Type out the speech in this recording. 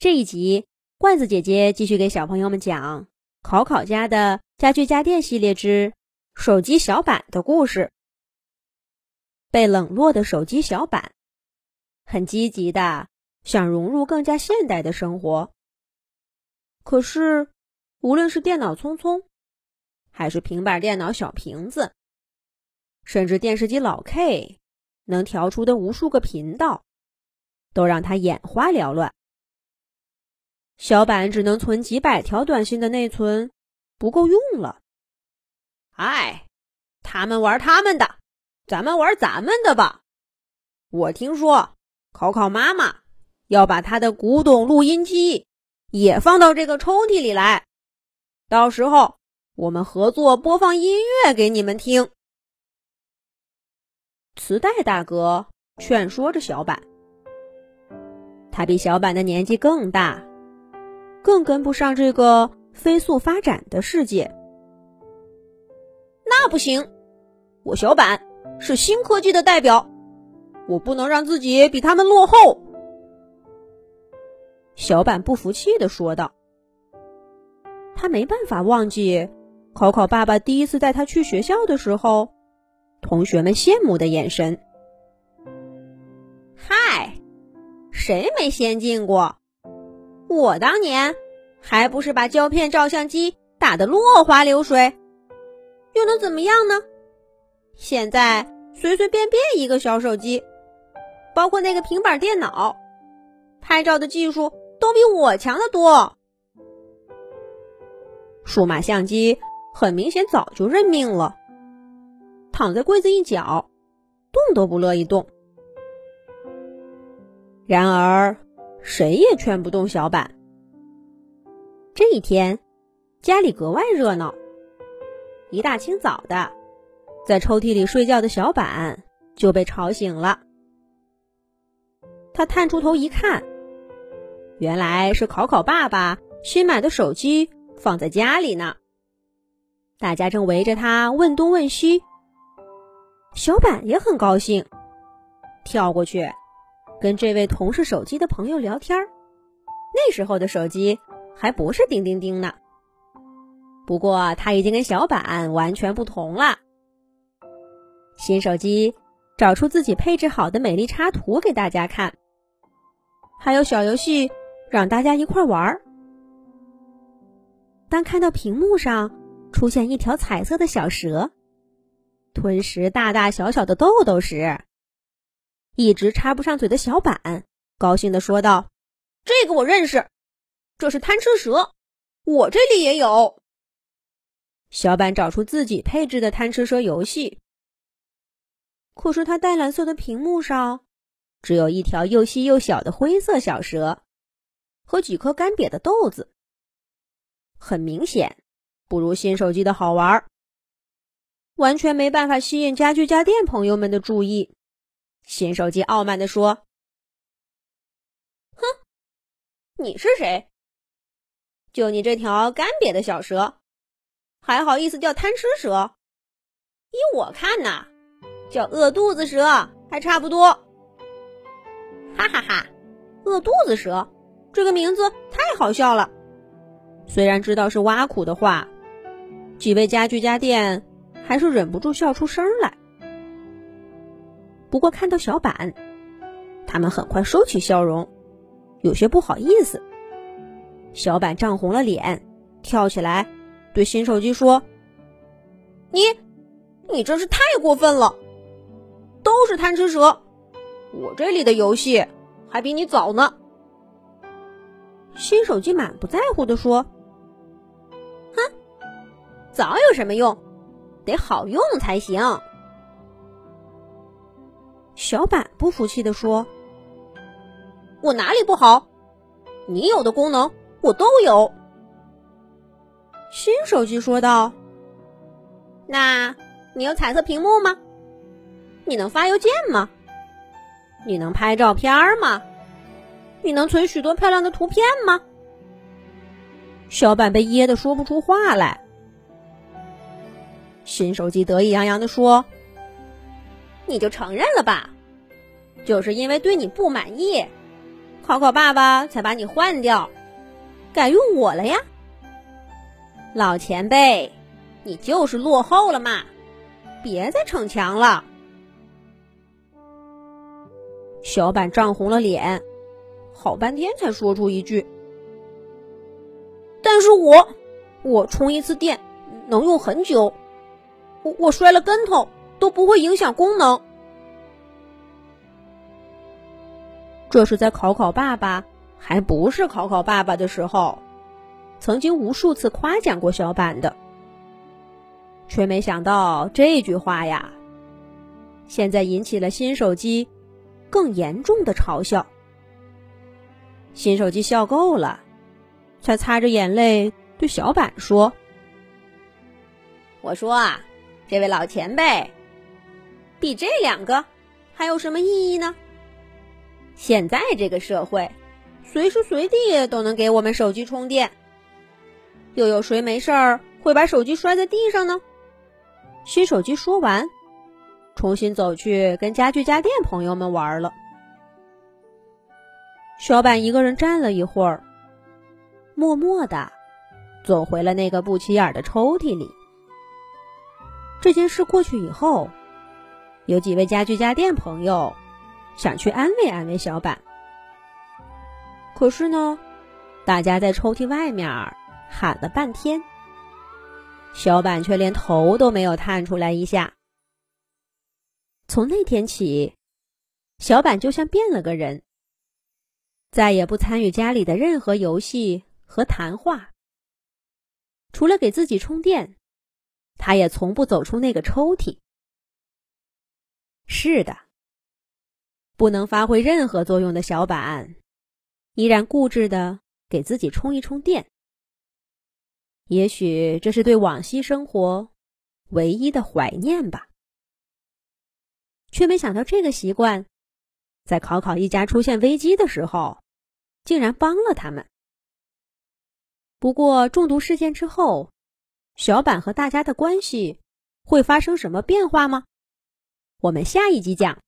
这一集，罐子姐姐继续给小朋友们讲考考家的家具家电系列之手机小板的故事。被冷落的手机小板，很积极的想融入更加现代的生活。可是，无论是电脑聪聪，还是平板电脑小瓶子，甚至电视机老 K 能调出的无数个频道，都让他眼花缭乱。小板只能存几百条短信的内存，不够用了。哎，他们玩他们的，咱们玩咱们的吧。我听说考考妈妈要把她的古董录音机也放到这个抽屉里来，到时候我们合作播放音乐给你们听。磁带大哥劝说着小板，他比小板的年纪更大。更跟不上这个飞速发展的世界，那不行！我小板是新科技的代表，我不能让自己比他们落后。小板不服气的说道：“他没办法忘记考考爸爸第一次带他去学校的时候，同学们羡慕的眼神。嗨，谁没先进过？”我当年还不是把胶片照相机打得落花流水，又能怎么样呢？现在随随便便一个小手机，包括那个平板电脑，拍照的技术都比我强得多。数码相机很明显早就认命了，躺在柜子一角，动都不乐意动。然而。谁也劝不动小板。这一天，家里格外热闹。一大清早的，在抽屉里睡觉的小板就被吵醒了。他探出头一看，原来是考考爸爸新买的手机放在家里呢。大家正围着他问东问西。小板也很高兴，跳过去。跟这位同事手机的朋友聊天那时候的手机还不是叮叮叮呢。不过他已经跟小板完全不同了。新手机找出自己配置好的美丽插图给大家看，还有小游戏让大家一块玩儿。当看到屏幕上出现一条彩色的小蛇，吞食大大小小的豆豆时，一直插不上嘴的小板高兴地说道：“这个我认识，这是贪吃蛇，我这里也有。”小板找出自己配置的贪吃蛇游戏，可是它淡蓝色的屏幕上只有一条又细又小的灰色小蛇和几颗干瘪的豆子，很明显不如新手机的好玩，完全没办法吸引家具家电朋友们的注意。新手机傲慢地说：“哼，你是谁？就你这条干瘪的小蛇，还好意思叫贪吃蛇？依我看呐，叫饿肚子蛇还差不多。哈哈哈，饿肚子蛇这个名字太好笑了。虽然知道是挖苦的话，几位家具家电还是忍不住笑出声来。”不过看到小板，他们很快收起笑容，有些不好意思。小板涨红了脸，跳起来对新手机说：“你，你真是太过分了！都是贪吃蛇，我这里的游戏还比你早呢。”新手机满不在乎的说：“哼，早有什么用？得好用才行。”小板不服气地说：“我哪里不好？你有的功能我都有。”新手机说道：“那你有彩色屏幕吗？你能发邮件吗？你能拍照片吗？你能存许多漂亮的图片吗？”小板被噎得说不出话来。新手机得意洋洋地说。你就承认了吧，就是因为对你不满意，考考爸爸才把你换掉，改用我了呀。老前辈，你就是落后了嘛，别再逞强了。小板涨红了脸，好半天才说出一句：“但是我，我充一次电能用很久，我我摔了跟头都不会影响功能。”这是在考考爸爸还不是考考爸爸的时候，曾经无数次夸奖过小板的，却没想到这句话呀，现在引起了新手机。更严重的嘲笑，新手机笑够了，才擦着眼泪对小板说：“我说啊，这位老前辈，比这两个还有什么意义呢？现在这个社会，随时随地都能给我们手机充电，又有谁没事儿会把手机摔在地上呢？”新手机说完。重新走去跟家具家电朋友们玩了。小板一个人站了一会儿，默默的走回了那个不起眼的抽屉里。这件事过去以后，有几位家具家电朋友想去安慰安慰小板，可是呢，大家在抽屉外面喊了半天，小板却连头都没有探出来一下。从那天起，小板就像变了个人，再也不参与家里的任何游戏和谈话。除了给自己充电，他也从不走出那个抽屉。是的，不能发挥任何作用的小板，依然固执的给自己充一充电。也许这是对往昔生活唯一的怀念吧。却没想到，这个习惯，在考考一家出现危机的时候，竟然帮了他们。不过，中毒事件之后，小板和大家的关系会发生什么变化吗？我们下一集讲。